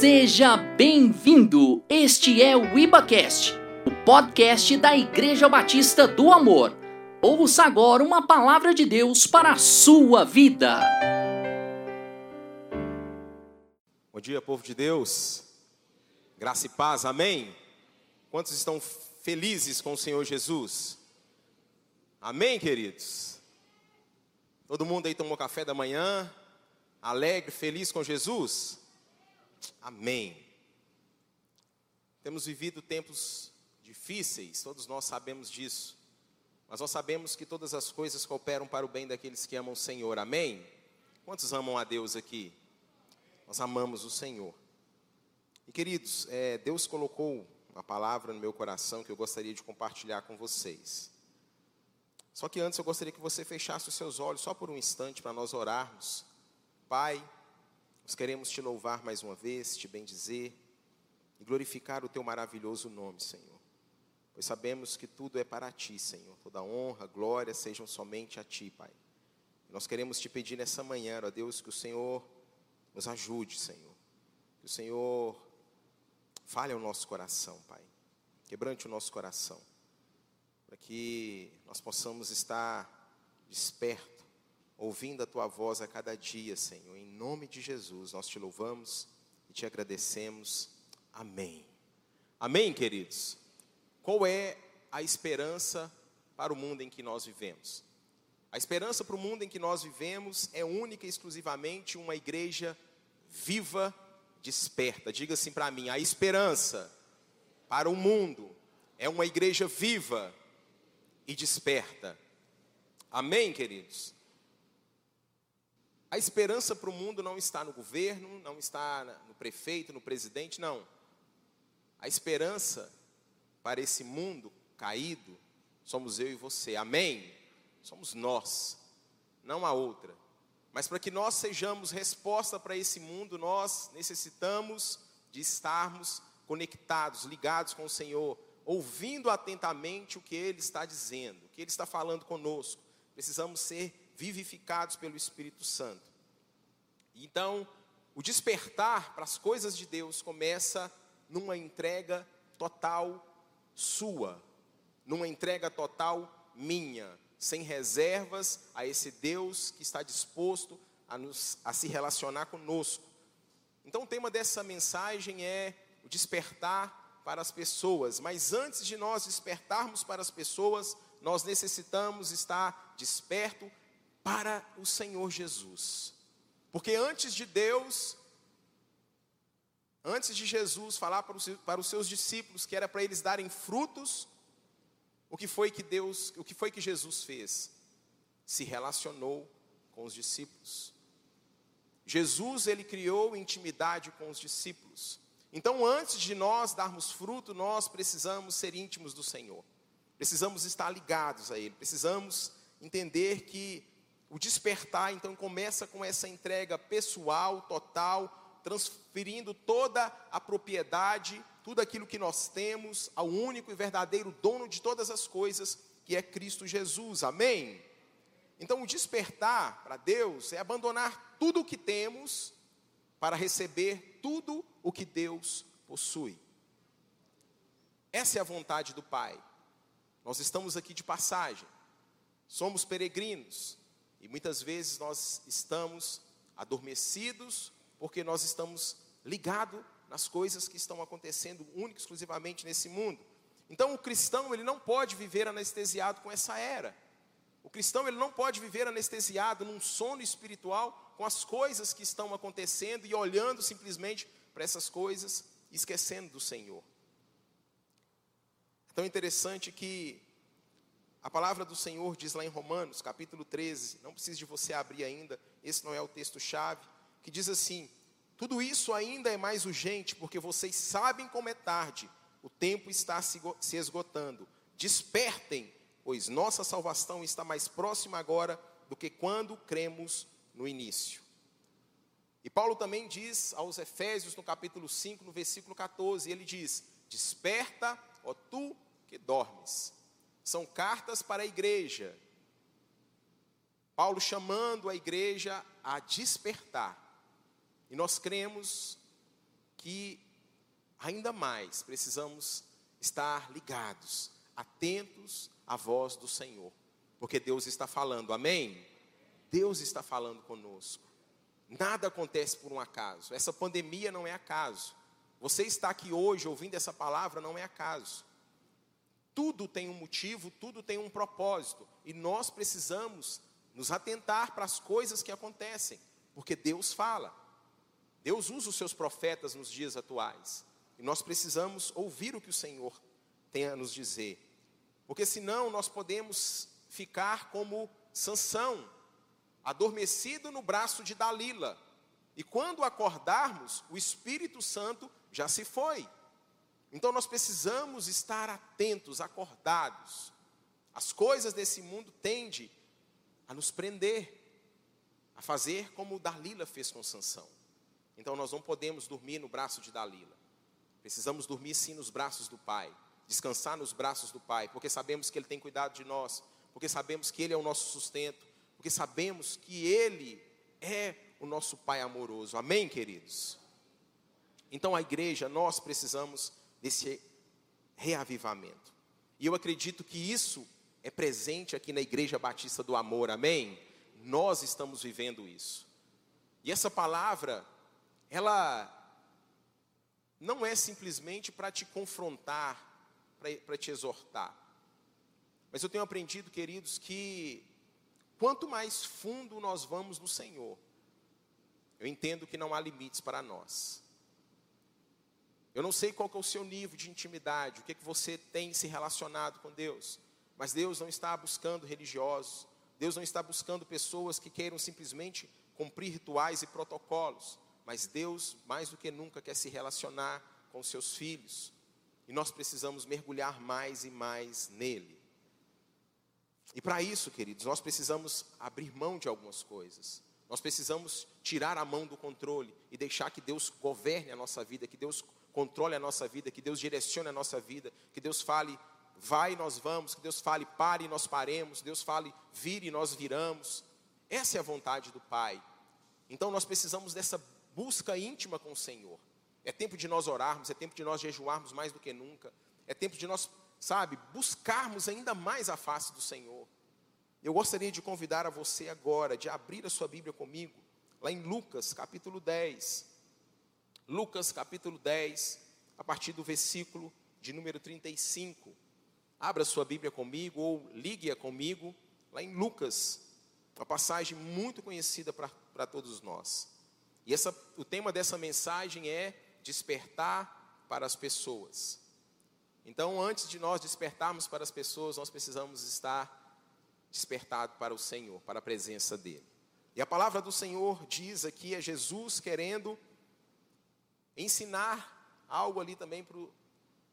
Seja bem-vindo! Este é o IbaCast, o podcast da Igreja Batista do Amor. Ouça agora uma palavra de Deus para a sua vida. Bom dia, povo de Deus. Graça e paz, amém? Quantos estão felizes com o Senhor Jesus? Amém, queridos? Todo mundo aí tomou café da manhã, alegre, feliz com Jesus? Amém. Temos vivido tempos difíceis, todos nós sabemos disso. Mas nós sabemos que todas as coisas cooperam para o bem daqueles que amam o Senhor. Amém? Quantos amam a Deus aqui? Nós amamos o Senhor. E queridos, é, Deus colocou uma palavra no meu coração que eu gostaria de compartilhar com vocês. Só que antes eu gostaria que você fechasse os seus olhos só por um instante para nós orarmos. Pai, nós queremos te louvar mais uma vez, te bendizer e glorificar o teu maravilhoso nome, Senhor. Pois sabemos que tudo é para ti, Senhor. Toda honra, glória sejam somente a ti, Pai. Nós queremos te pedir nessa manhã, ó Deus, que o Senhor nos ajude, Senhor. Que o Senhor fale ao nosso coração, Pai. Quebrante o nosso coração. Para que nós possamos estar despertos ouvindo a tua voz a cada dia, Senhor. Em nome de Jesus, nós te louvamos e te agradecemos. Amém. Amém, queridos. Qual é a esperança para o mundo em que nós vivemos? A esperança para o mundo em que nós vivemos é única e exclusivamente uma igreja viva, desperta. Diga assim para mim: a esperança para o mundo é uma igreja viva e desperta. Amém, queridos? A esperança para o mundo não está no governo, não está no prefeito, no presidente, não. A esperança para esse mundo caído somos eu e você. Amém? Somos nós, não a outra. Mas para que nós sejamos resposta para esse mundo, nós necessitamos de estarmos conectados, ligados com o Senhor, ouvindo atentamente o que Ele está dizendo, o que Ele está falando conosco. Precisamos ser vivificados pelo Espírito Santo. Então, o despertar para as coisas de Deus começa numa entrega total sua, numa entrega total minha, sem reservas a esse Deus que está disposto a, nos, a se relacionar conosco. Então, o tema dessa mensagem é o despertar para as pessoas, mas antes de nós despertarmos para as pessoas, nós necessitamos estar desperto para o Senhor Jesus. Porque antes de Deus, antes de Jesus falar para os, para os seus discípulos que era para eles darem frutos, o que foi que Deus, o que foi que Jesus fez? Se relacionou com os discípulos. Jesus ele criou intimidade com os discípulos. Então, antes de nós darmos fruto, nós precisamos ser íntimos do Senhor. Precisamos estar ligados a Ele. Precisamos entender que o despertar, então, começa com essa entrega pessoal, total, transferindo toda a propriedade, tudo aquilo que nós temos, ao único e verdadeiro dono de todas as coisas, que é Cristo Jesus. Amém? Então, o despertar para Deus é abandonar tudo o que temos para receber tudo o que Deus possui. Essa é a vontade do Pai. Nós estamos aqui de passagem, somos peregrinos, e muitas vezes nós estamos adormecidos porque nós estamos ligados nas coisas que estão acontecendo única e exclusivamente nesse mundo. Então o cristão, ele não pode viver anestesiado com essa era. O cristão, ele não pode viver anestesiado num sono espiritual com as coisas que estão acontecendo e olhando simplesmente para essas coisas esquecendo do Senhor. É tão interessante que a palavra do Senhor diz lá em Romanos, capítulo 13, não precisa de você abrir ainda, esse não é o texto-chave, que diz assim: Tudo isso ainda é mais urgente, porque vocês sabem como é tarde, o tempo está se esgotando. Despertem, pois nossa salvação está mais próxima agora do que quando cremos no início. E Paulo também diz aos Efésios, no capítulo 5, no versículo 14, ele diz: Desperta, ó tu que dormes são cartas para a igreja. Paulo chamando a igreja a despertar. E nós cremos que ainda mais precisamos estar ligados, atentos à voz do Senhor, porque Deus está falando, amém? Deus está falando conosco. Nada acontece por um acaso. Essa pandemia não é acaso. Você está aqui hoje ouvindo essa palavra não é acaso. Tudo tem um motivo, tudo tem um propósito, e nós precisamos nos atentar para as coisas que acontecem, porque Deus fala. Deus usa os seus profetas nos dias atuais. E nós precisamos ouvir o que o Senhor tem a nos dizer. Porque senão nós podemos ficar como Sansão, adormecido no braço de Dalila. E quando acordarmos, o Espírito Santo já se foi. Então nós precisamos estar atentos, acordados. As coisas desse mundo tendem a nos prender, a fazer como Dalila fez com Sansão. Então nós não podemos dormir no braço de Dalila. Precisamos dormir sim nos braços do Pai, descansar nos braços do Pai, porque sabemos que Ele tem cuidado de nós, porque sabemos que Ele é o nosso sustento, porque sabemos que Ele é o nosso Pai amoroso. Amém, queridos? Então a igreja, nós precisamos desse reavivamento. E eu acredito que isso é presente aqui na Igreja Batista do Amor, amém? Nós estamos vivendo isso. E essa palavra, ela não é simplesmente para te confrontar, para te exortar. Mas eu tenho aprendido, queridos, que quanto mais fundo nós vamos no Senhor, eu entendo que não há limites para nós. Eu não sei qual é o seu nível de intimidade, o que, é que você tem se relacionado com Deus, mas Deus não está buscando religiosos, Deus não está buscando pessoas que queiram simplesmente cumprir rituais e protocolos mas Deus, mais do que nunca, quer se relacionar com seus filhos. E nós precisamos mergulhar mais e mais nele. E para isso, queridos, nós precisamos abrir mão de algumas coisas. Nós precisamos tirar a mão do controle e deixar que Deus governe a nossa vida, que Deus controle a nossa vida, que Deus direcione a nossa vida, que Deus fale, vai e nós vamos, que Deus fale, pare e nós paremos, Deus fale, vire e nós viramos. Essa é a vontade do Pai. Então nós precisamos dessa busca íntima com o Senhor. É tempo de nós orarmos, é tempo de nós jejuarmos mais do que nunca. É tempo de nós, sabe, buscarmos ainda mais a face do Senhor. Eu gostaria de convidar a você agora, de abrir a sua Bíblia comigo, lá em Lucas capítulo 10. Lucas capítulo 10, a partir do versículo de número 35. Abra sua Bíblia comigo ou ligue-a comigo, lá em Lucas, uma passagem muito conhecida para todos nós. E essa, o tema dessa mensagem é despertar para as pessoas. Então, antes de nós despertarmos para as pessoas, nós precisamos estar despertados para o Senhor, para a presença dEle. E a palavra do Senhor diz aqui é Jesus querendo ensinar algo ali também para,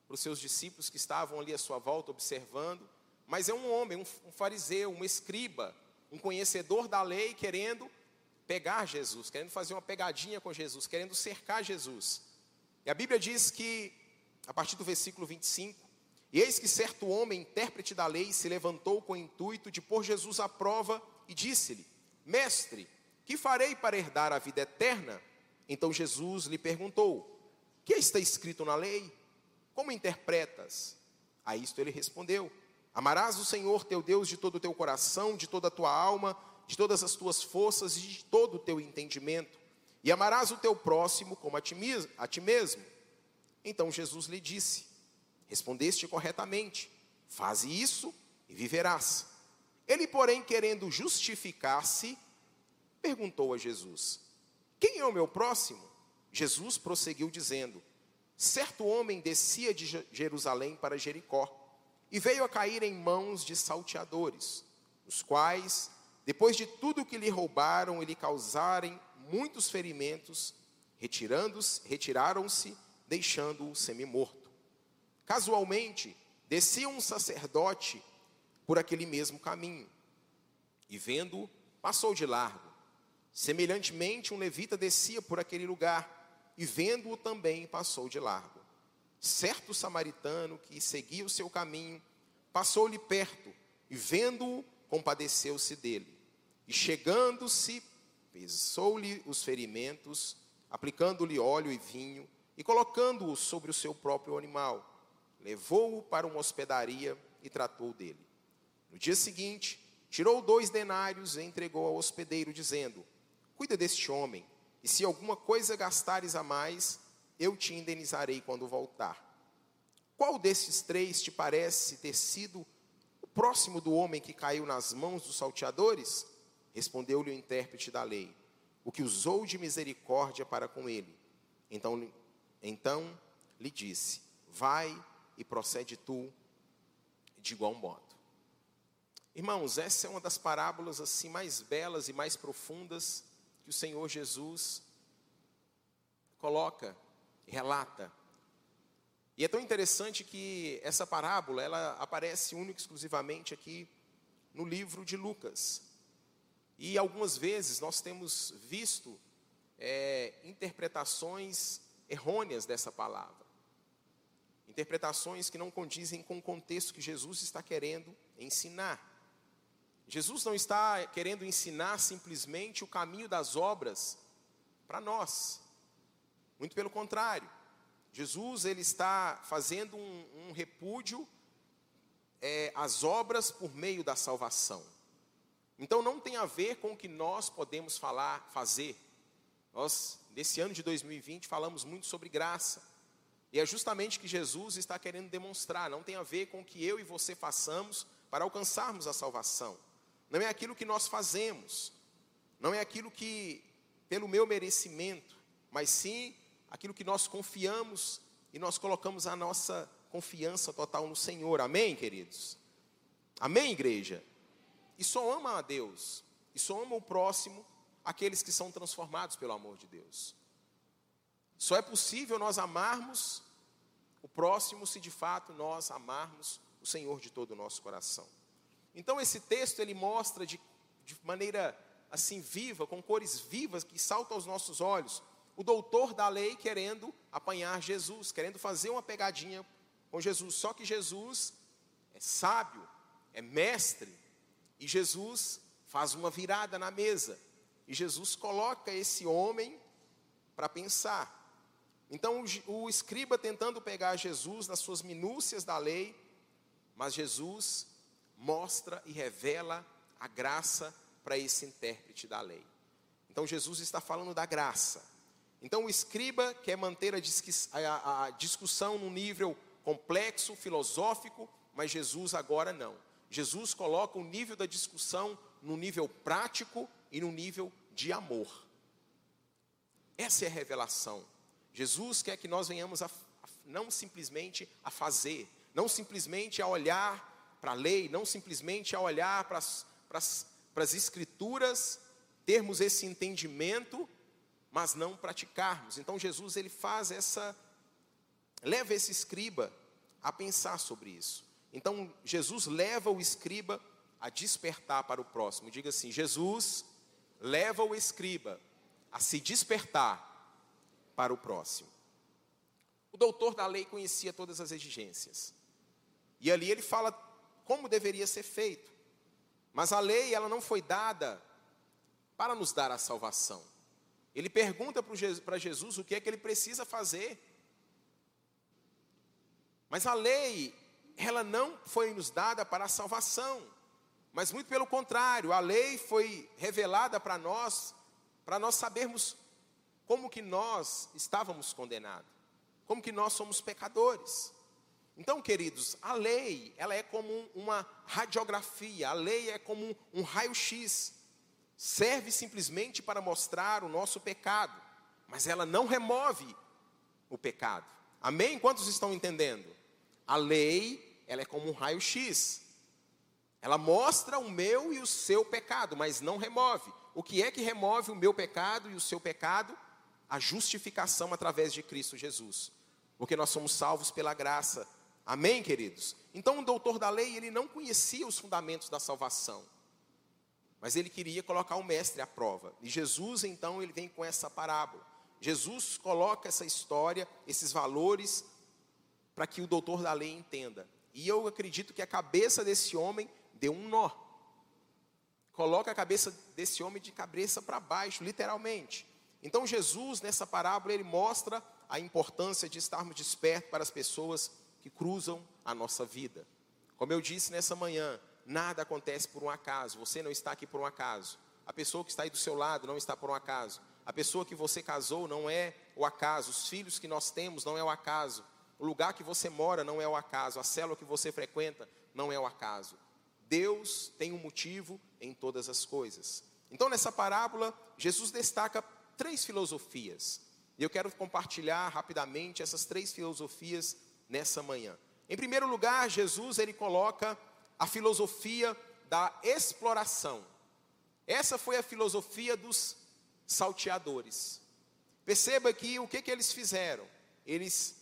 os seus discípulos que estavam ali à sua volta observando. Mas é um homem, um, um fariseu, um escriba, um conhecedor da lei, querendo pegar Jesus, querendo fazer uma pegadinha com Jesus, querendo cercar Jesus. E a Bíblia diz que, a partir do versículo 25, e eis que certo homem, intérprete da lei, se levantou com o intuito de pôr Jesus à prova e disse-lhe: Mestre, que farei para herdar a vida eterna? Então Jesus lhe perguntou: Que está escrito na lei? Como interpretas? A isto ele respondeu: Amarás o Senhor teu Deus de todo o teu coração, de toda a tua alma de todas as tuas forças e de todo o teu entendimento, e amarás o teu próximo como a ti, a ti mesmo. Então Jesus lhe disse: Respondeste corretamente, faze isso e viverás. Ele, porém, querendo justificar-se, perguntou a Jesus: Quem é o meu próximo? Jesus prosseguiu dizendo: Certo homem descia de Jerusalém para Jericó e veio a cair em mãos de salteadores, os quais depois de tudo que lhe roubaram e lhe causarem muitos ferimentos, retiraram-se, deixando-o semi-morto. Casualmente, descia um sacerdote por aquele mesmo caminho, e vendo-o, passou de largo. Semelhantemente, um levita descia por aquele lugar, e vendo-o também passou de largo. Certo samaritano que seguia o seu caminho, passou-lhe perto, e vendo-o, compadeceu-se dele. E chegando-se, pesou-lhe os ferimentos, aplicando-lhe óleo e vinho, e colocando-o sobre o seu próprio animal, levou-o para uma hospedaria e tratou dele. No dia seguinte, tirou dois denários e entregou ao hospedeiro, dizendo: Cuida deste homem, e se alguma coisa gastares a mais, eu te indenizarei quando voltar. Qual desses três te parece ter sido o próximo do homem que caiu nas mãos dos salteadores? Respondeu-lhe o intérprete da lei: O que usou de misericórdia para com ele. Então, então lhe disse: Vai e procede tu de igual modo. Irmãos, essa é uma das parábolas assim mais belas e mais profundas que o Senhor Jesus coloca, relata. E é tão interessante que essa parábola, ela aparece única e exclusivamente aqui no livro de Lucas. E algumas vezes nós temos visto é, interpretações errôneas dessa palavra. Interpretações que não condizem com o contexto que Jesus está querendo ensinar. Jesus não está querendo ensinar simplesmente o caminho das obras para nós. Muito pelo contrário. Jesus ele está fazendo um, um repúdio é, às obras por meio da salvação. Então não tem a ver com o que nós podemos falar, fazer. Nós, nesse ano de 2020, falamos muito sobre graça. E é justamente que Jesus está querendo demonstrar. Não tem a ver com o que eu e você façamos para alcançarmos a salvação não é aquilo que nós fazemos, não é aquilo que, pelo meu merecimento, mas sim aquilo que nós confiamos e nós colocamos a nossa confiança total no Senhor. Amém, queridos? Amém, igreja? E só ama a Deus, e só ama o próximo aqueles que são transformados pelo amor de Deus. Só é possível nós amarmos o próximo se de fato nós amarmos o Senhor de todo o nosso coração. Então esse texto ele mostra de, de maneira assim viva, com cores vivas que saltam aos nossos olhos, o doutor da lei querendo apanhar Jesus, querendo fazer uma pegadinha com Jesus. Só que Jesus é sábio, é mestre, e Jesus faz uma virada na mesa. E Jesus coloca esse homem para pensar. Então o, escriba tentando pegar Jesus nas suas minúcias da lei, mas Jesus mostra e revela a graça para esse intérprete da lei. Então Jesus está falando da graça. Então o escriba quer manter a, discussão num nível complexo, filosófico, mas Jesus agora não. Jesus coloca o nível da discussão no nível prático e no nível de amor. Essa é a revelação. Jesus quer que nós venhamos a, a não simplesmente a fazer, não simplesmente a olhar para a lei, não simplesmente a olhar para as, escrituras, termos esse entendimento, mas não praticarmos. Então Jesus ele faz essa, leva esse escriba a pensar sobre isso. Então Jesus leva o escriba a despertar para o próximo. Diga assim: Jesus leva o escriba a se despertar para o próximo. O doutor da lei conhecia todas as exigências. E ali ele fala como deveria ser feito. Mas a lei, ela não foi dada para nos dar a salvação. Ele pergunta para Jesus o que é que ele precisa fazer. Mas a lei, ela não foi nos dada para a salvação. Mas muito pelo contrário, a lei foi revelada para nós, para nós sabermos como que nós estávamos condenados, como que nós somos pecadores. Então, queridos, a lei, ela é como uma radiografia, a lei é como um raio-x. Serve simplesmente para mostrar o nosso pecado, mas ela não remove o pecado. Amém? Quantos estão entendendo? A lei, ela é como um raio-x. Ela mostra o meu e o seu pecado, mas não remove. O que é que remove o meu pecado e o seu pecado? A justificação através de Cristo Jesus. Porque nós somos salvos pela graça Amém, queridos? Então o doutor da lei, ele não conhecia os fundamentos da salvação. Mas ele queria colocar o mestre à prova. E Jesus, então, ele vem com essa parábola. Jesus coloca essa história, esses valores, para que o doutor da lei entenda. E eu acredito que a cabeça desse homem deu um nó. Coloca a cabeça desse homem de cabeça para baixo, literalmente. Então Jesus, nessa parábola, ele mostra a importância de estarmos despertos para as pessoas que cruzam a nossa vida. Como eu disse nessa manhã, nada acontece por um acaso. Você não está aqui por um acaso. A pessoa que está aí do seu lado não está por um acaso. A pessoa que você casou não é o acaso. Os filhos que nós temos não é o acaso. O lugar que você mora não é o acaso. A célula que você frequenta não é o acaso. Deus tem um motivo em todas as coisas. Então, nessa parábola, Jesus destaca três filosofias. E eu quero compartilhar rapidamente essas três filosofias nessa manhã. Em primeiro lugar, Jesus ele coloca a filosofia da exploração. Essa foi a filosofia dos salteadores. Perceba que o que, que eles fizeram? Eles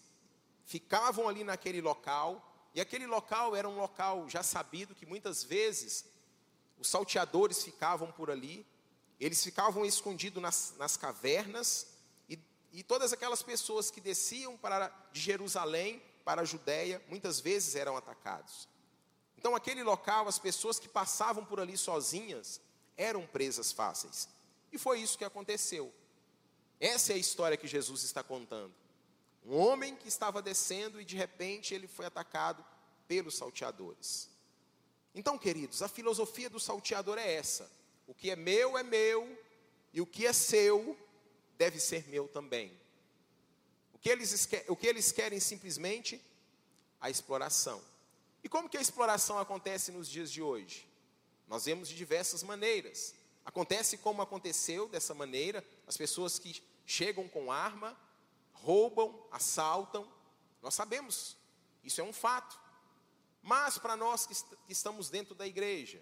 ficavam ali naquele local, e aquele local era um local já sabido que muitas vezes os salteadores ficavam por ali, eles ficavam escondidos nas, nas cavernas, e, e todas aquelas pessoas que desciam para, de Jerusalém para a Judéia, muitas vezes eram atacados. Então, aquele local, as pessoas que passavam por ali sozinhas, eram presas fáceis. E foi isso que aconteceu. Essa é a história que Jesus está contando. Um homem que estava descendo e de repente ele foi atacado pelos salteadores. Então, queridos, a filosofia do salteador é essa: o que é meu é meu, e o que é seu deve ser meu também. O que eles, o que eles querem simplesmente? A exploração. E como que a exploração acontece nos dias de hoje? Nós vemos de diversas maneiras. Acontece como aconteceu dessa maneira, as pessoas que chegam com arma, roubam, assaltam. Nós sabemos, isso é um fato. Mas para nós que, que estamos dentro da igreja,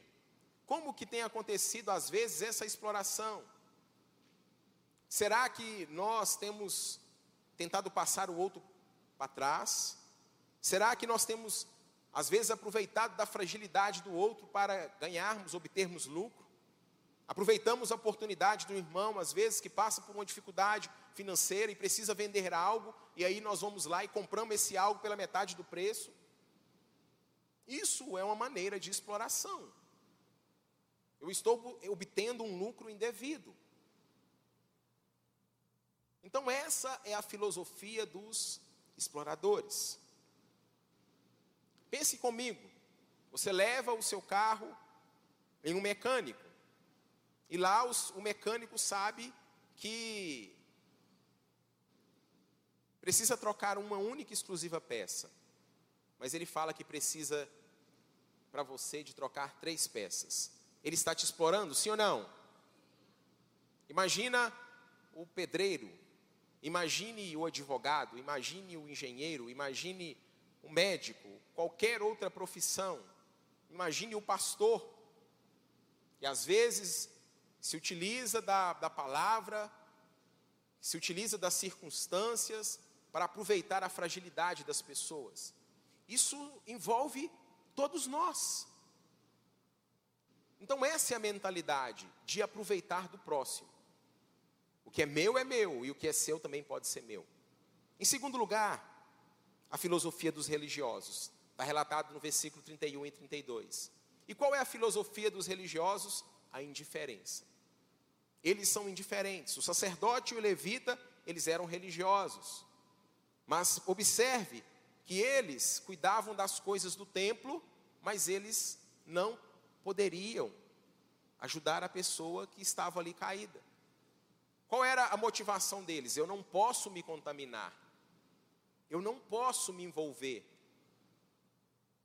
como que tem acontecido às vezes essa exploração? Será que nós temos tentado passar o outro para trás? Será que nós temos às vezes aproveitado da fragilidade do outro para ganharmos, obtermos lucro? Aproveitamos a oportunidade do irmão, às vezes, que passa por uma dificuldade financeira e precisa vender algo, e aí nós vamos lá e compramos esse algo pela metade do preço. Isso é uma maneira de exploração. Eu estou obtendo um lucro indevido. Então, essa é a filosofia dos exploradores. Pense comigo: você leva o seu carro em um mecânico, e lá os, o mecânico sabe que precisa trocar uma única e exclusiva peça. Mas ele fala que precisa para você de trocar três peças. Ele está te explorando, sim ou não? Imagina o pedreiro, imagine o advogado, imagine o engenheiro, imagine o médico, qualquer outra profissão. Imagine o pastor, que às vezes se utiliza da, da palavra, se utiliza das circunstâncias para aproveitar a fragilidade das pessoas. Isso envolve todos nós. Então, essa é a mentalidade de aproveitar do próximo. Que é meu é meu e o que é seu também pode ser meu. Em segundo lugar, a filosofia dos religiosos. Está relatado no versículo 31 e 32. E qual é a filosofia dos religiosos? A indiferença eles são indiferentes. O sacerdote e o levita, eles eram religiosos. Mas observe que eles cuidavam das coisas do templo, mas eles não poderiam ajudar a pessoa que estava ali caída. Qual era a motivação deles? Eu não posso me contaminar. Eu não posso me envolver.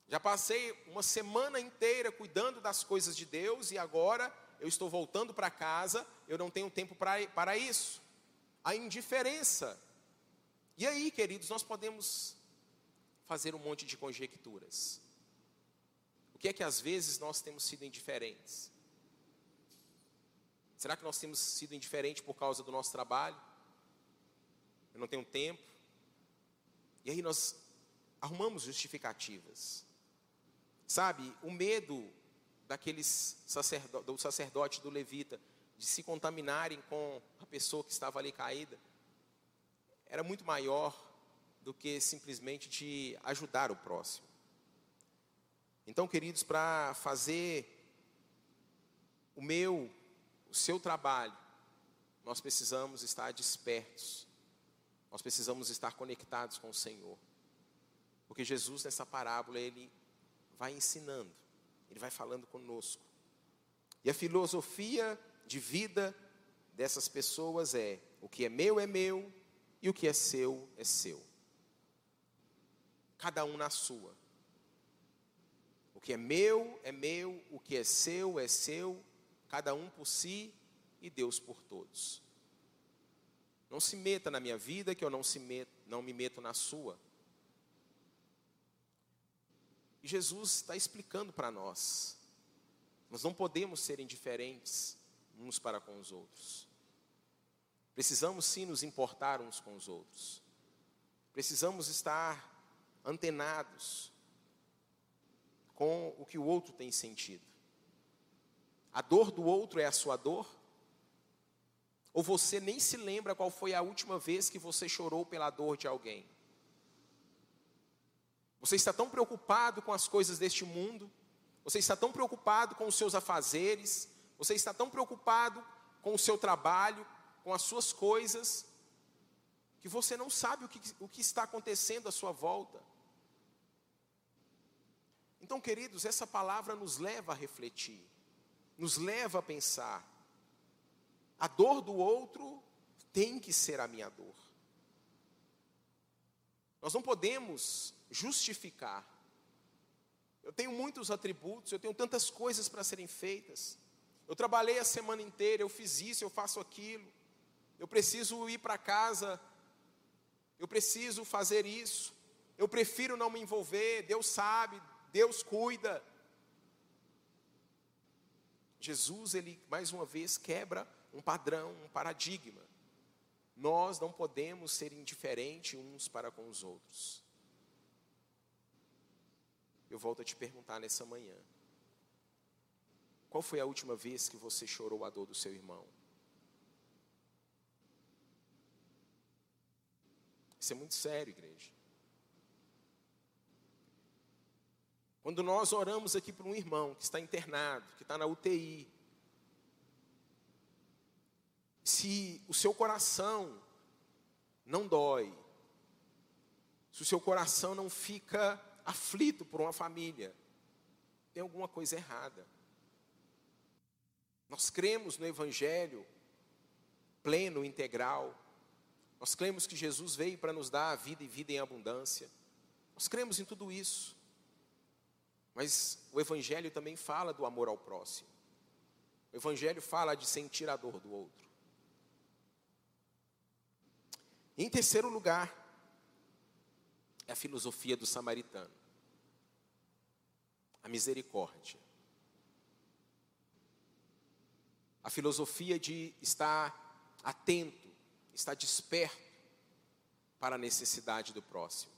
Já passei uma semana inteira cuidando das coisas de Deus e agora eu estou voltando para casa, eu não tenho tempo pra, para isso. A indiferença. E aí, queridos, nós podemos fazer um monte de conjecturas. O que é que às vezes nós temos sido indiferentes? Será que nós temos sido indiferentes por causa do nosso trabalho? Eu não tenho tempo. E aí nós arrumamos justificativas. Sabe, o medo daqueles sacerdote, do sacerdote do levita de se contaminarem com a pessoa que estava ali caída era muito maior do que simplesmente de ajudar o próximo. Então, queridos, para fazer o meu, o seu trabalho, nós precisamos estar despertos. Nós precisamos estar conectados com o Senhor. Porque Jesus, nessa parábola, ele vai ensinando, ele vai falando conosco. E a filosofia de vida dessas pessoas é: o que é meu é meu e o que é seu é seu. Cada um na sua. O que é meu é meu, o que é seu é seu, cada um por si e Deus por todos. Não se meta na minha vida que eu não, se não me meto na sua. E Jesus está explicando para nós. Nós não podemos ser indiferentes uns para com os outros. Precisamos sim nos importar uns com os outros. Precisamos estar antenados com o que o outro tem sentido. A dor do outro é a sua dor? Ou você nem se lembra qual foi a última vez que você chorou pela dor de alguém? Você está tão preocupado com as coisas deste mundo, você está tão preocupado com os seus afazeres, você está tão preocupado com o seu trabalho, com as suas coisas, que você não sabe o que, o que está acontecendo à sua volta. Então, queridos, essa palavra nos leva a refletir, nos leva a pensar. A dor do outro tem que ser a minha dor. Nós não podemos justificar. Eu tenho muitos atributos, eu tenho tantas coisas para serem feitas. Eu trabalhei a semana inteira, eu fiz isso, eu faço aquilo. Eu preciso ir para casa, eu preciso fazer isso. Eu prefiro não me envolver, Deus sabe, Deus cuida. Jesus, ele mais uma vez quebra um padrão, um paradigma. Nós não podemos ser indiferentes uns para com os outros. Eu volto a te perguntar nessa manhã: qual foi a última vez que você chorou a dor do seu irmão? Isso é muito sério, igreja. Quando nós oramos aqui para um irmão que está internado, que está na UTI, se o seu coração não dói, se o seu coração não fica aflito por uma família, tem alguma coisa errada. Nós cremos no Evangelho pleno, integral. Nós cremos que Jesus veio para nos dar a vida e vida em abundância. Nós cremos em tudo isso. Mas o Evangelho também fala do amor ao próximo. O Evangelho fala de sentir a dor do outro. Em terceiro lugar, é a filosofia do samaritano. A misericórdia. A filosofia de estar atento, estar desperto para a necessidade do próximo.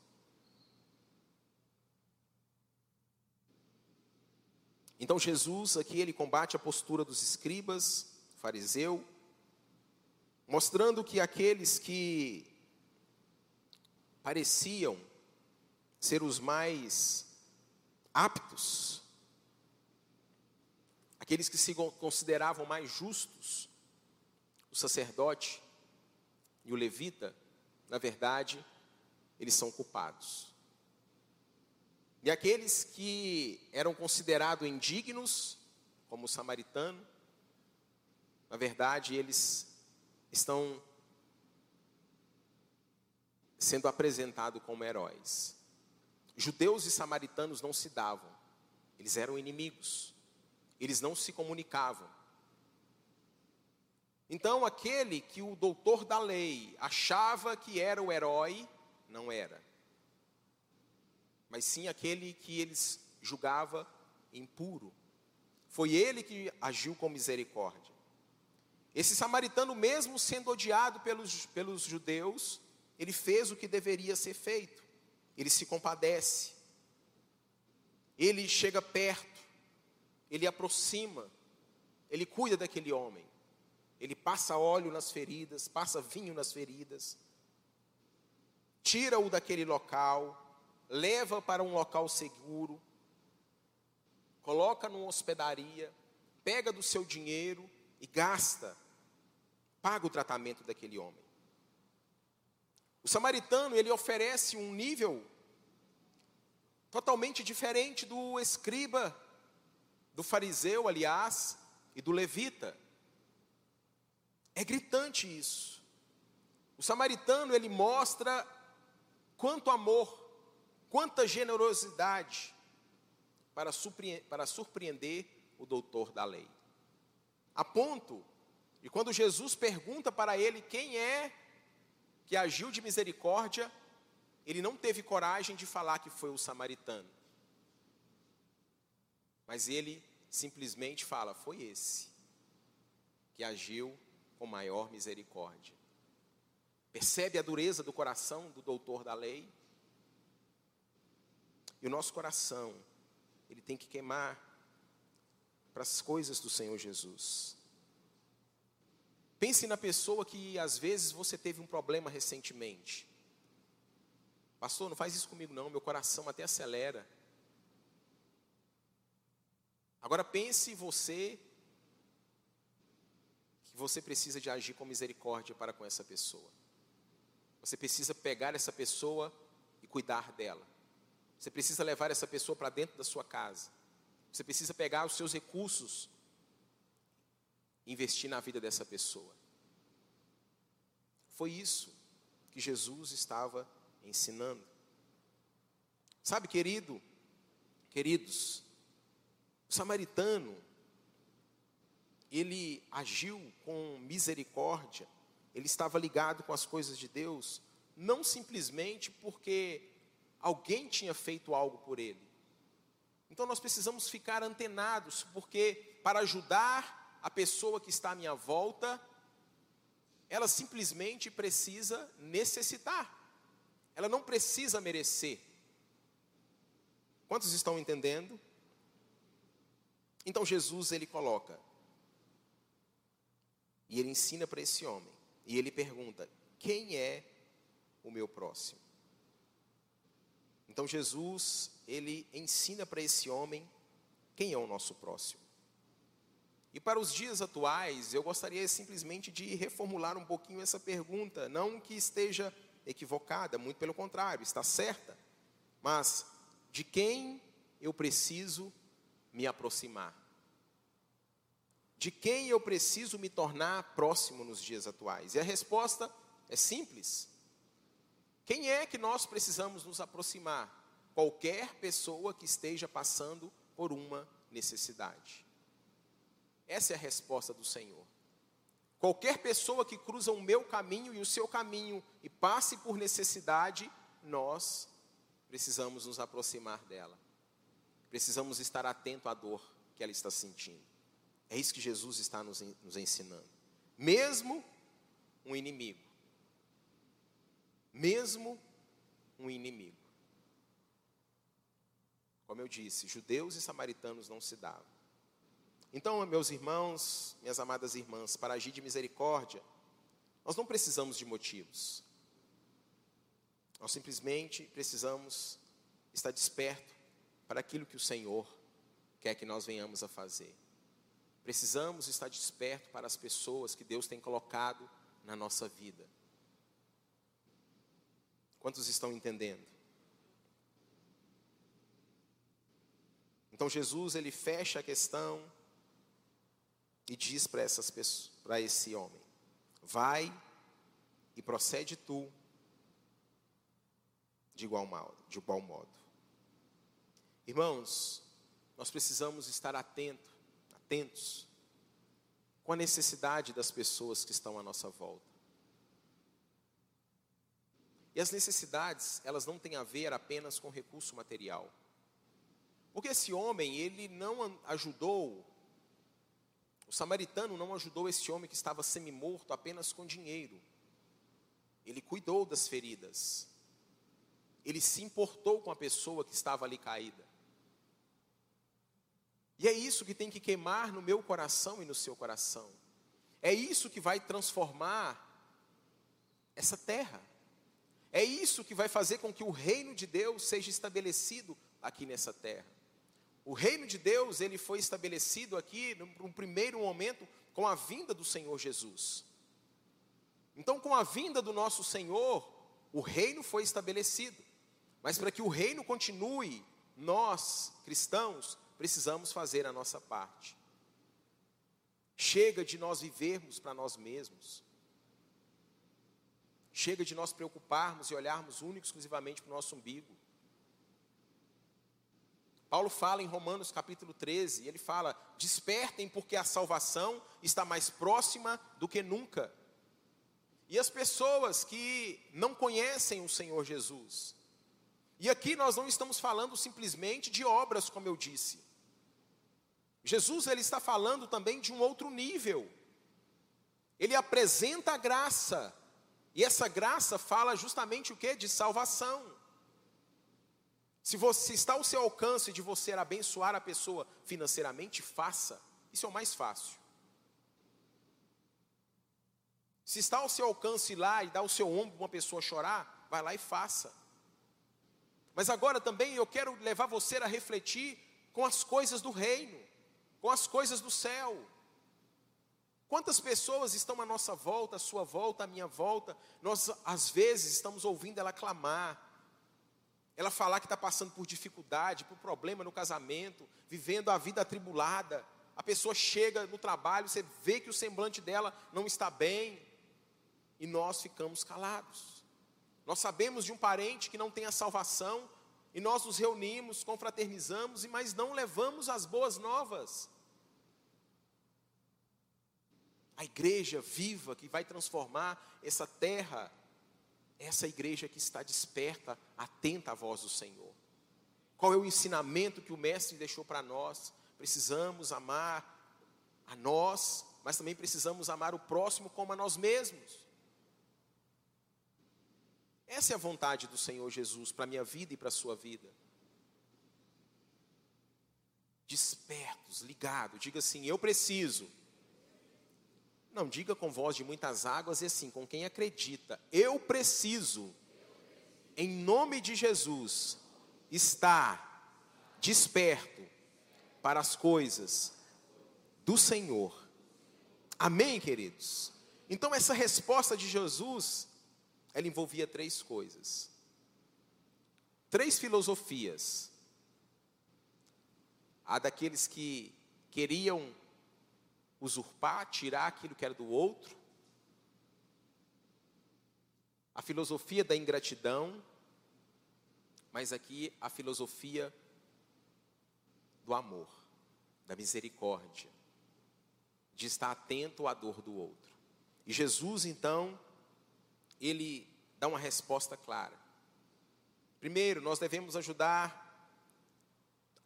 Então Jesus aqui ele combate a postura dos escribas, fariseu, mostrando que aqueles que pareciam ser os mais aptos, aqueles que se consideravam mais justos, o sacerdote e o levita, na verdade, eles são culpados. E aqueles que eram considerados indignos, como o samaritano, na verdade, eles estão sendo apresentados como heróis. Judeus e samaritanos não se davam, eles eram inimigos, eles não se comunicavam. Então, aquele que o doutor da lei achava que era o herói, não era mas sim aquele que eles julgava impuro. Foi ele que agiu com misericórdia. Esse samaritano, mesmo sendo odiado pelos, pelos judeus, ele fez o que deveria ser feito. Ele se compadece. Ele chega perto. Ele aproxima. Ele cuida daquele homem. Ele passa óleo nas feridas, passa vinho nas feridas. Tira-o daquele local leva para um local seguro, coloca numa hospedaria, pega do seu dinheiro e gasta, paga o tratamento daquele homem. O samaritano, ele oferece um nível totalmente diferente do escriba, do fariseu, aliás, e do levita. É gritante isso. O samaritano, ele mostra quanto amor, quanta generosidade para surpreender, para surpreender o doutor da lei. A ponto de quando Jesus pergunta para ele quem é que agiu de misericórdia, ele não teve coragem de falar que foi o samaritano. Mas ele simplesmente fala: foi esse que agiu com maior misericórdia. Percebe a dureza do coração do doutor da lei? E o nosso coração, ele tem que queimar para as coisas do Senhor Jesus. Pense na pessoa que às vezes você teve um problema recentemente. Pastor, não faz isso comigo não, meu coração até acelera. Agora pense você que você precisa de agir com misericórdia para com essa pessoa. Você precisa pegar essa pessoa e cuidar dela. Você precisa levar essa pessoa para dentro da sua casa. Você precisa pegar os seus recursos e investir na vida dessa pessoa. Foi isso que Jesus estava ensinando. Sabe, querido, queridos, o samaritano, ele agiu com misericórdia, ele estava ligado com as coisas de Deus, não simplesmente porque alguém tinha feito algo por ele. Então nós precisamos ficar antenados, porque para ajudar a pessoa que está à minha volta, ela simplesmente precisa necessitar, ela não precisa merecer. Quantos estão entendendo? Então Jesus ele coloca, e ele ensina para esse homem, e ele pergunta: quem é o meu próximo? Então Jesus, ele ensina para esse homem quem é o nosso próximo. E para os dias atuais, eu gostaria simplesmente de reformular um pouquinho essa pergunta, não que esteja equivocada, muito pelo contrário, está certa. Mas de quem eu preciso me aproximar? De quem eu preciso me tornar próximo nos dias atuais? E a resposta é simples: quem é que nós precisamos nos aproximar? Qualquer pessoa que esteja passando por uma necessidade. Essa é a resposta do Senhor. Qualquer pessoa que cruza o meu caminho e o seu caminho e passe por necessidade, nós precisamos nos aproximar dela. Precisamos estar atento à dor que ela está sentindo. É isso que Jesus está nos, ensinando. Mesmo um inimigo mesmo um inimigo. Como eu disse, judeus e samaritanos não se davam. Então, meus irmãos, minhas amadas irmãs, para agir de misericórdia, nós não precisamos de motivos. Nós simplesmente precisamos estar desperto para aquilo que o Senhor quer que nós venhamos a fazer. Precisamos estar desperto para as pessoas que Deus tem colocado na nossa vida. Quantos estão entendendo? Então Jesus ele fecha a questão e diz para essas pessoas, para esse homem: Vai e procede tu de igual modo, de igual modo. Irmãos, nós precisamos estar atento, atentos com a necessidade das pessoas que estão à nossa volta. E as necessidades, elas não têm a ver apenas com recurso material. Porque esse homem, ele não ajudou, o samaritano não ajudou esse homem que estava semi-morto apenas com dinheiro. Ele cuidou das feridas. Ele se importou com a pessoa que estava ali caída. E é isso que tem que queimar no meu coração e no seu coração. É isso que vai transformar essa terra. É isso que vai fazer com que o reino de Deus seja estabelecido aqui nessa terra. O reino de Deus, ele foi estabelecido aqui no primeiro momento com a vinda do Senhor Jesus. Então, com a vinda do nosso Senhor, O reino foi estabelecido. Mas para que o reino continue, nós, cristãos, precisamos fazer a nossa parte. Chega de nós vivermos para nós mesmos. Chega de nós preocuparmos e olharmos único exclusivamente para o nosso umbigo. Paulo fala em Romanos capítulo 13, ele fala: despertem, porque a salvação está mais próxima do que nunca. E as pessoas que não conhecem o Senhor Jesus, e aqui nós não estamos falando simplesmente de obras, como eu disse. Jesus ele está falando também de um outro nível. Ele apresenta a graça, e essa graça fala justamente o que? De salvação. Se você está ao seu alcance de você abençoar a pessoa financeiramente, faça. Isso é o mais fácil. Se está ao seu alcance ir lá e dar o seu ombro para uma pessoa chorar, vai lá e faça. Mas agora também eu quero levar você a refletir com as coisas do reino, com as coisas do céu. Quantas pessoas estão à nossa volta, à sua volta, à minha volta, nós às vezes estamos ouvindo ela clamar, ela falar que está passando por dificuldade, por problema no casamento, vivendo a vida atribulada. A pessoa chega no trabalho, você vê que o semblante dela não está bem, e nós ficamos calados. Nós sabemos de um parente que não tem a salvação, e nós nos reunimos, confraternizamos, mas não levamos as boas novas. A igreja viva que vai transformar essa terra essa igreja que está desperta, atenta à voz do Senhor. Qual é o ensinamento que o Mestre deixou para nós? Precisamos amar a nós, mas também precisamos amar o próximo como a nós mesmos. Essa é a vontade do Senhor Jesus para a minha vida e para a sua vida. Despertos, ligados, diga assim: eu preciso não, diga com voz de muitas águas e assim, com quem acredita. Eu preciso, em nome de Jesus, estar desperto para as coisas do Senhor. Amém, queridos? Então, essa resposta de Jesus, ela envolvia três coisas. Três filosofias. A daqueles que queriam usurpar, tirar aquilo que era do outro. A filosofia da ingratidão, mas aqui a filosofia do amor, da misericórdia, de estar atento à dor do outro. E Jesus, então, ele dá uma resposta clara. Primeiro, nós devemos ajudar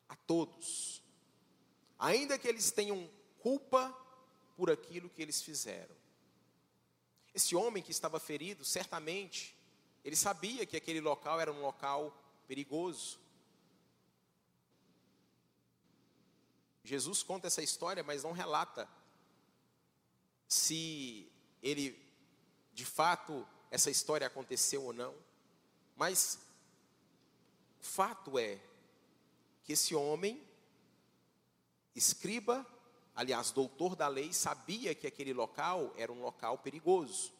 a todos, ainda que eles tenham culpa por aquilo que eles fizeram. Esse homem que estava ferido, certamente, ele sabia que aquele local era um local perigoso. Jesus conta essa história, mas não relata se ele, de fato, essa história aconteceu ou não. Mas o fato é que esse homem, escriba aliás, doutor da lei, sabia que aquele local era um local perigoso.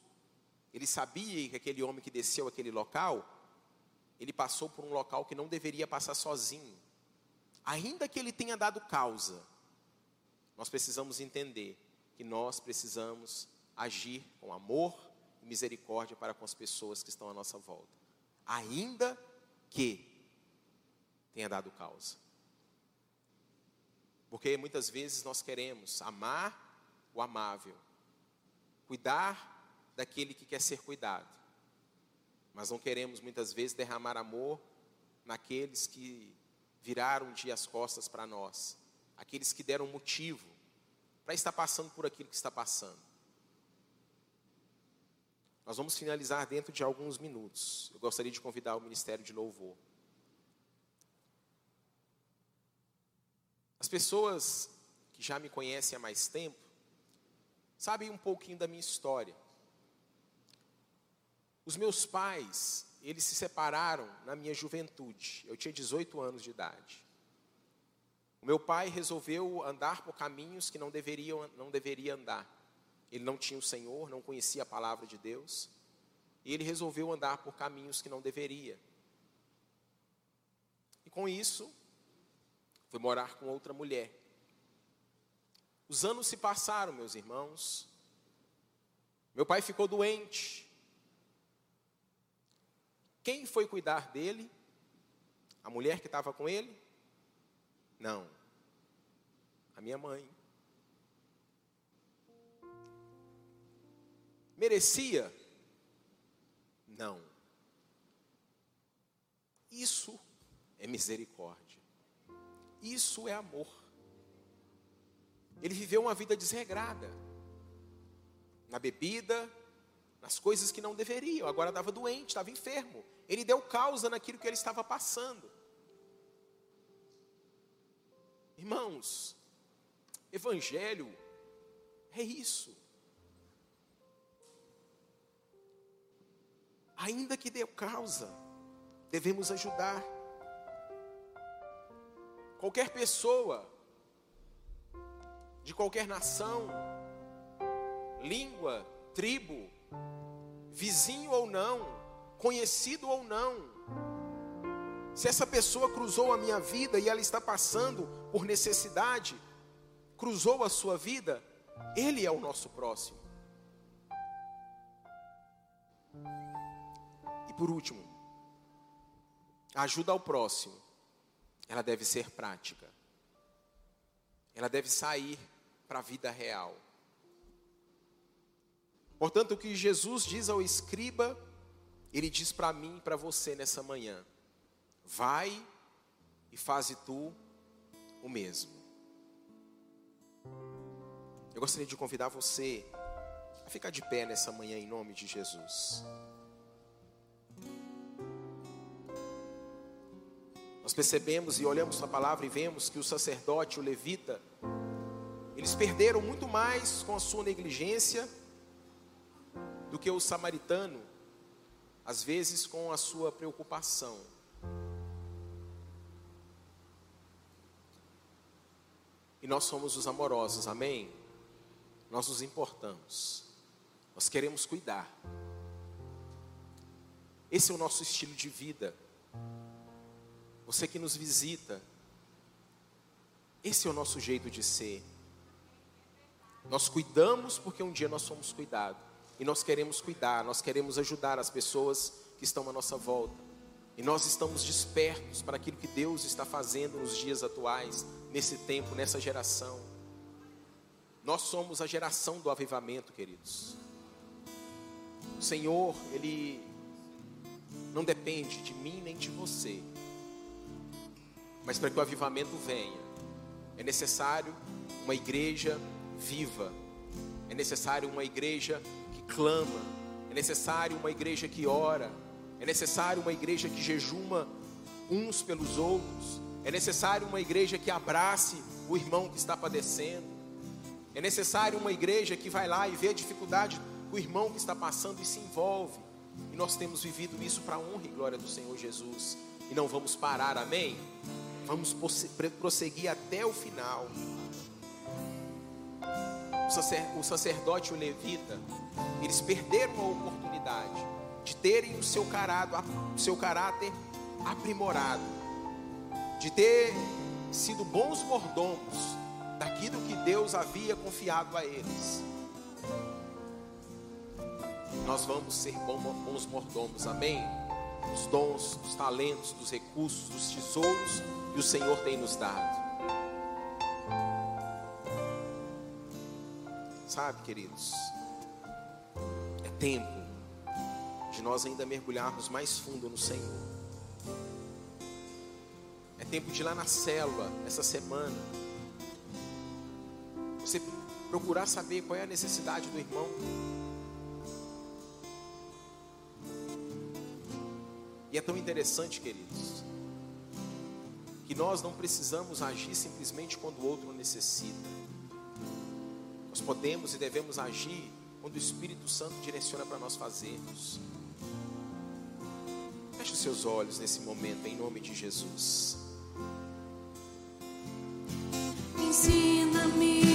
Ele sabia que aquele homem que desceu aquele local, ele passou por um local que não deveria passar sozinho. Ainda que ele tenha dado causa, nós precisamos entender que nós precisamos agir com amor e misericórdia para com as pessoas que estão à nossa volta. Ainda que tenha dado causa. Porque muitas vezes nós queremos amar o amável, cuidar daquele que quer ser cuidado, mas não queremos muitas vezes derramar amor naqueles que viraram um dia as costas para nós, aqueles que deram motivo para estar passando por aquilo que está passando. Nós vamos finalizar dentro de alguns minutos. Eu gostaria de convidar o Ministério de Louvor. As pessoas que já me conhecem há mais tempo sabem um pouquinho da minha história. Os meus pais, eles se separaram na minha juventude. Eu tinha 18 anos de idade. O meu pai resolveu andar por caminhos que não deveria, não deveria andar. Ele não tinha o Senhor, não conhecia a palavra de Deus. E ele resolveu andar por caminhos que não deveria. E com isso, foi morar com outra mulher. Os anos se passaram, meus irmãos. Meu pai ficou doente. Quem foi cuidar dele? A mulher que estava com ele? Não. A minha mãe. Merecia? Não. Isso é misericórdia. Isso é amor. Ele viveu uma vida desregrada. Na bebida, nas coisas que não deveriam. Agora estava doente, estava enfermo. Ele deu causa naquilo que ele estava passando. Irmãos, evangelho é isso. Ainda que deu causa, devemos ajudar. Qualquer pessoa, de qualquer nação, língua, tribo, vizinho ou não, conhecido ou não, se essa pessoa cruzou a minha vida e ela está passando por necessidade, cruzou a sua vida, ele é o nosso próximo. E por último, ajuda ao próximo, ela deve ser prática. Ela deve sair para a vida real. Portanto, o que Jesus diz ao escriba, ele diz para mim e para você nessa manhã: Vai e faze tu o mesmo. Eu gostaria de convidar você a ficar de pé nessa manhã em nome de Jesus. Nós percebemos e olhamos a palavra e vemos que o sacerdote, o levita, eles perderam muito mais com a sua negligência do que o samaritano, às vezes com a sua preocupação. E nós somos os amorosos, amém? Nós nos importamos, nós queremos cuidar. Esse é o nosso estilo de vida. Você que nos visita, esse é o nosso jeito de ser. Nós cuidamos porque um dia nós somos cuidados. E nós queremos cuidar, nós queremos ajudar as pessoas que estão à nossa volta. E nós estamos despertos para aquilo que Deus está fazendo nos dias atuais, nesse tempo, nessa geração. Nós somos a geração do avivamento, queridos. O Senhor, Ele não depende de mim nem de você. Mas para que o avivamento venha, é necessário uma igreja viva, é necessário uma igreja que clama, é necessário uma igreja que ora, é necessário uma igreja que jejuma uns pelos outros, é necessário uma igreja que abrace o irmão que está padecendo. É necessário uma igreja que vai lá e vê a dificuldade do irmão que está passando e se envolve. E nós temos vivido isso para a honra e glória do Senhor Jesus. E não vamos parar, amém? Vamos prosseguir até o final. O sacerdote e o levita, eles perderam a oportunidade de terem o seu caráter, o seu caráter aprimorado de ter sido bons mordomos daquilo que Deus havia confiado a eles. Nós vamos ser bons mordomos, amém? Os dons, os talentos, dos recursos, dos tesouros que o Senhor tem nos dado. Sabe, queridos, é tempo de nós ainda mergulharmos mais fundo no Senhor. É tempo de ir lá na célula essa semana. Você procurar saber qual é a necessidade do irmão. E é tão interessante, queridos, nós não precisamos agir simplesmente quando o outro necessita. Nós podemos e devemos agir quando o Espírito Santo direciona para nós fazermos. Feche os seus olhos nesse momento, em nome de Jesus. Ensina-me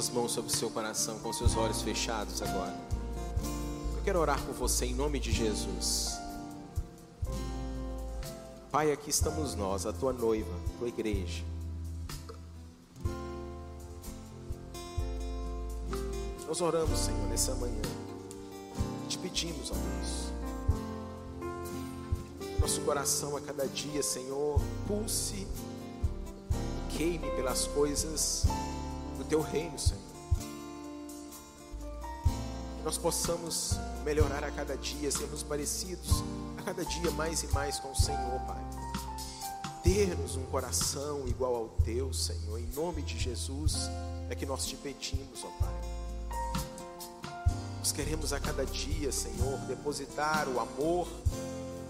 suas mãos sobre o seu coração, com seus olhos fechados agora. Eu quero orar por você em nome de Jesus. Pai, aqui estamos nós, a tua noiva, a tua igreja. Nós oramos, Senhor, nessa manhã. Te pedimos, ó Deus. Nosso coração a cada dia, Senhor, pulse queime pelas coisas do teu reino, Senhor. Que nós possamos melhorar a cada dia, sermos parecidos a cada dia mais e mais com o Senhor, Pai. Ter-nos um coração igual ao teu, Senhor, em nome de Jesus, é que nós te pedimos, ó Pai. Nós queremos a cada dia, Senhor, depositar o amor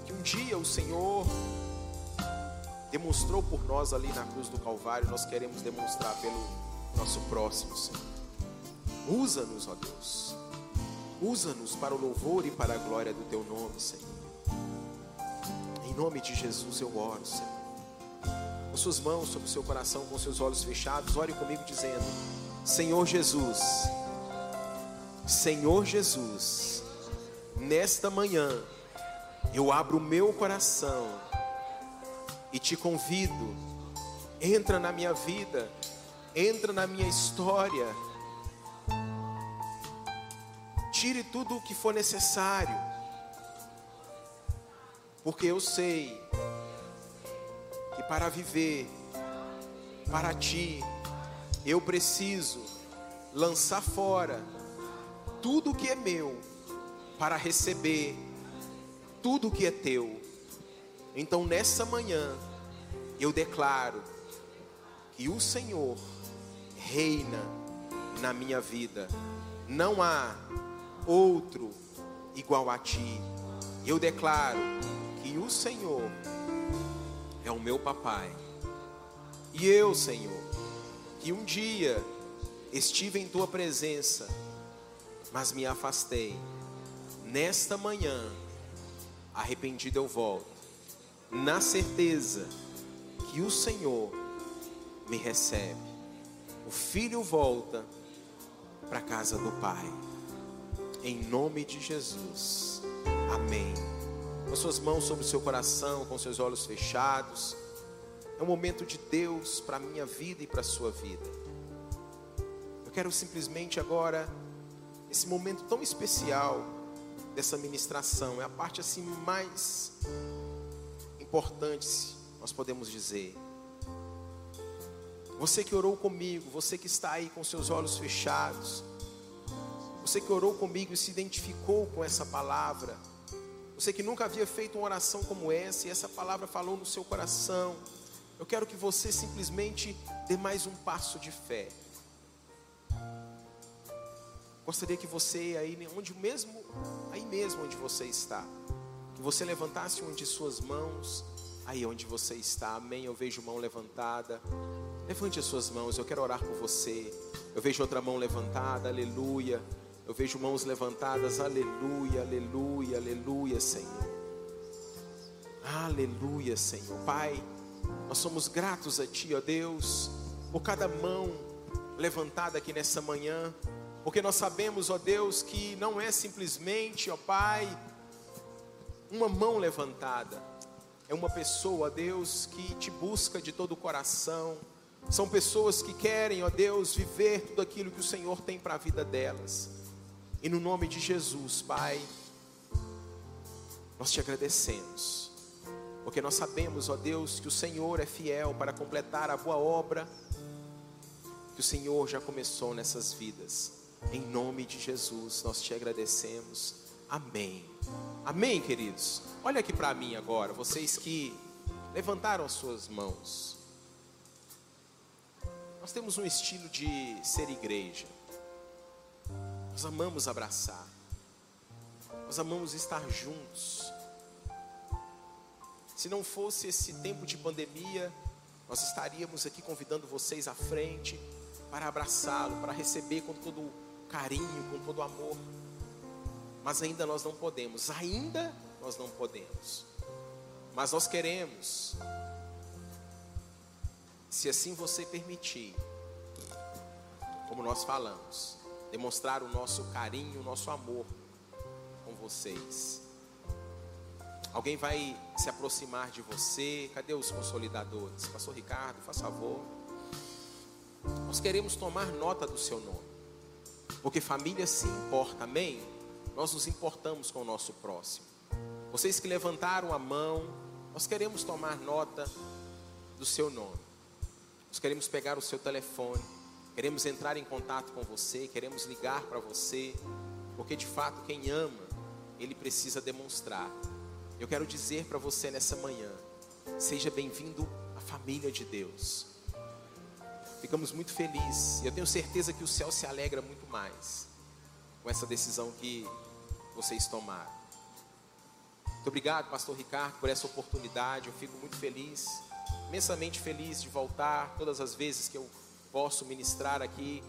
que um dia o Senhor demonstrou por nós ali na cruz do Calvário, nós queremos demonstrar pelo nosso próximo, Senhor. Usa-nos, ó Deus. Usa-nos para o louvor e para a glória do teu nome, Senhor. Em nome de Jesus eu oro, Senhor. Com suas mãos sobre o seu coração, com seus olhos fechados, ore comigo dizendo: Senhor Jesus, Senhor Jesus, nesta manhã eu abro o meu coração e te convido, entra na minha vida, entra na minha história, tire tudo o que for necessário, porque eu sei que para viver para ti, eu preciso lançar fora tudo que é meu para receber tudo que é teu. Então nessa manhã eu declaro que o Senhor reina na minha vida. Não há outro igual a ti. Eu declaro que o Senhor é o meu papai. E eu, Senhor, que um dia estive em tua presença mas me afastei. Nesta manhã, arrependido eu volto, na certeza que o Senhor me recebe. O filho volta para a casa do Pai. Em nome de Jesus. Amém. Com suas mãos sobre o seu coração, com seus olhos fechados. É um momento de Deus para a minha vida e para a sua vida. Eu quero simplesmente agora esse momento tão especial dessa ministração. É a parte assim mais importante, nós podemos dizer. Você que orou comigo, você que está aí com seus olhos fechados, você que orou comigo e se identificou com essa palavra, você que nunca havia feito uma oração como essa e essa palavra falou no seu coração, eu quero que você simplesmente dê mais um passo de fé. Gostaria que você aí onde mesmo, aí mesmo onde você está, que você levantasse uma de suas mãos, aí onde você está. Amém. Eu vejo mão levantada. Levante as suas mãos, eu quero orar por você. Eu vejo outra mão levantada. Aleluia. Eu vejo mãos levantadas. Aleluia, aleluia, aleluia, Senhor. Aleluia, Senhor. Pai, nós somos gratos a Ti, ó Deus, por cada mão levantada aqui nessa manhã. Porque nós sabemos, ó Deus, que não é simplesmente, ó Pai, uma mão levantada. É uma pessoa, ó Deus, que te busca de todo o coração. São pessoas que querem, ó Deus, viver tudo aquilo que o Senhor tem para a vida delas. E no nome de Jesus, Pai, nós te agradecemos. Porque nós sabemos, ó Deus, que o Senhor é fiel para completar a boa obra que o Senhor já começou nessas vidas. Em nome de Jesus, nós te agradecemos. Amém. Amém, queridos. Olha aqui para mim agora, vocês que levantaram as suas mãos. Nós temos um estilo de ser igreja. Nós amamos abraçar. Nós amamos estar juntos. Se não fosse esse tempo de pandemia, nós estaríamos aqui convidando vocês à frente para abraçá-lo, para receber com todo carinho, com todo amor. Mas ainda nós não podemos, ainda nós não podemos. Mas nós queremos, se assim você permitir, como nós falamos, demonstrar o nosso carinho, o nosso amor com vocês. Alguém vai se aproximar de você. Cadê os consolidadores? Pastor Ricardo, faz favor. Nós queremos tomar nota do seu nome. Porque família se importa, amém? Nós nos importamos com o nosso próximo. Vocês que levantaram a mão, nós queremos tomar nota do seu nome. Nós queremos pegar o seu telefone, queremos entrar em contato com você, queremos ligar para você, porque de fato quem ama, ele precisa demonstrar. Eu quero dizer para você nessa manhã, seja bem-vindo à família de Deus. Ficamos muito felizes. Eu tenho certeza que o céu se alegra muito mais com essa decisão que vocês tomaram. Muito obrigado, Pastor Ricardo, por essa oportunidade. Eu fico muito feliz, imensamente feliz de voltar todas as vezes que eu posso ministrar aqui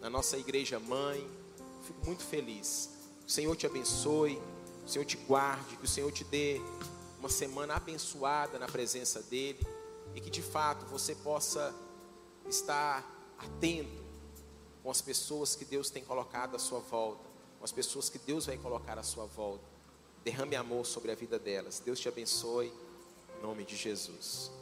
na nossa igreja mãe. Fico muito feliz. O Senhor te abençoe, o Senhor te guarde, que o Senhor te dê uma semana abençoada na presença dEle e que de fato você possa estar atento com as pessoas que Deus tem colocado à sua volta, com as pessoas que Deus vai colocar à sua volta. Derrame amor sobre a vida delas. Deus te abençoe, em nome de Jesus.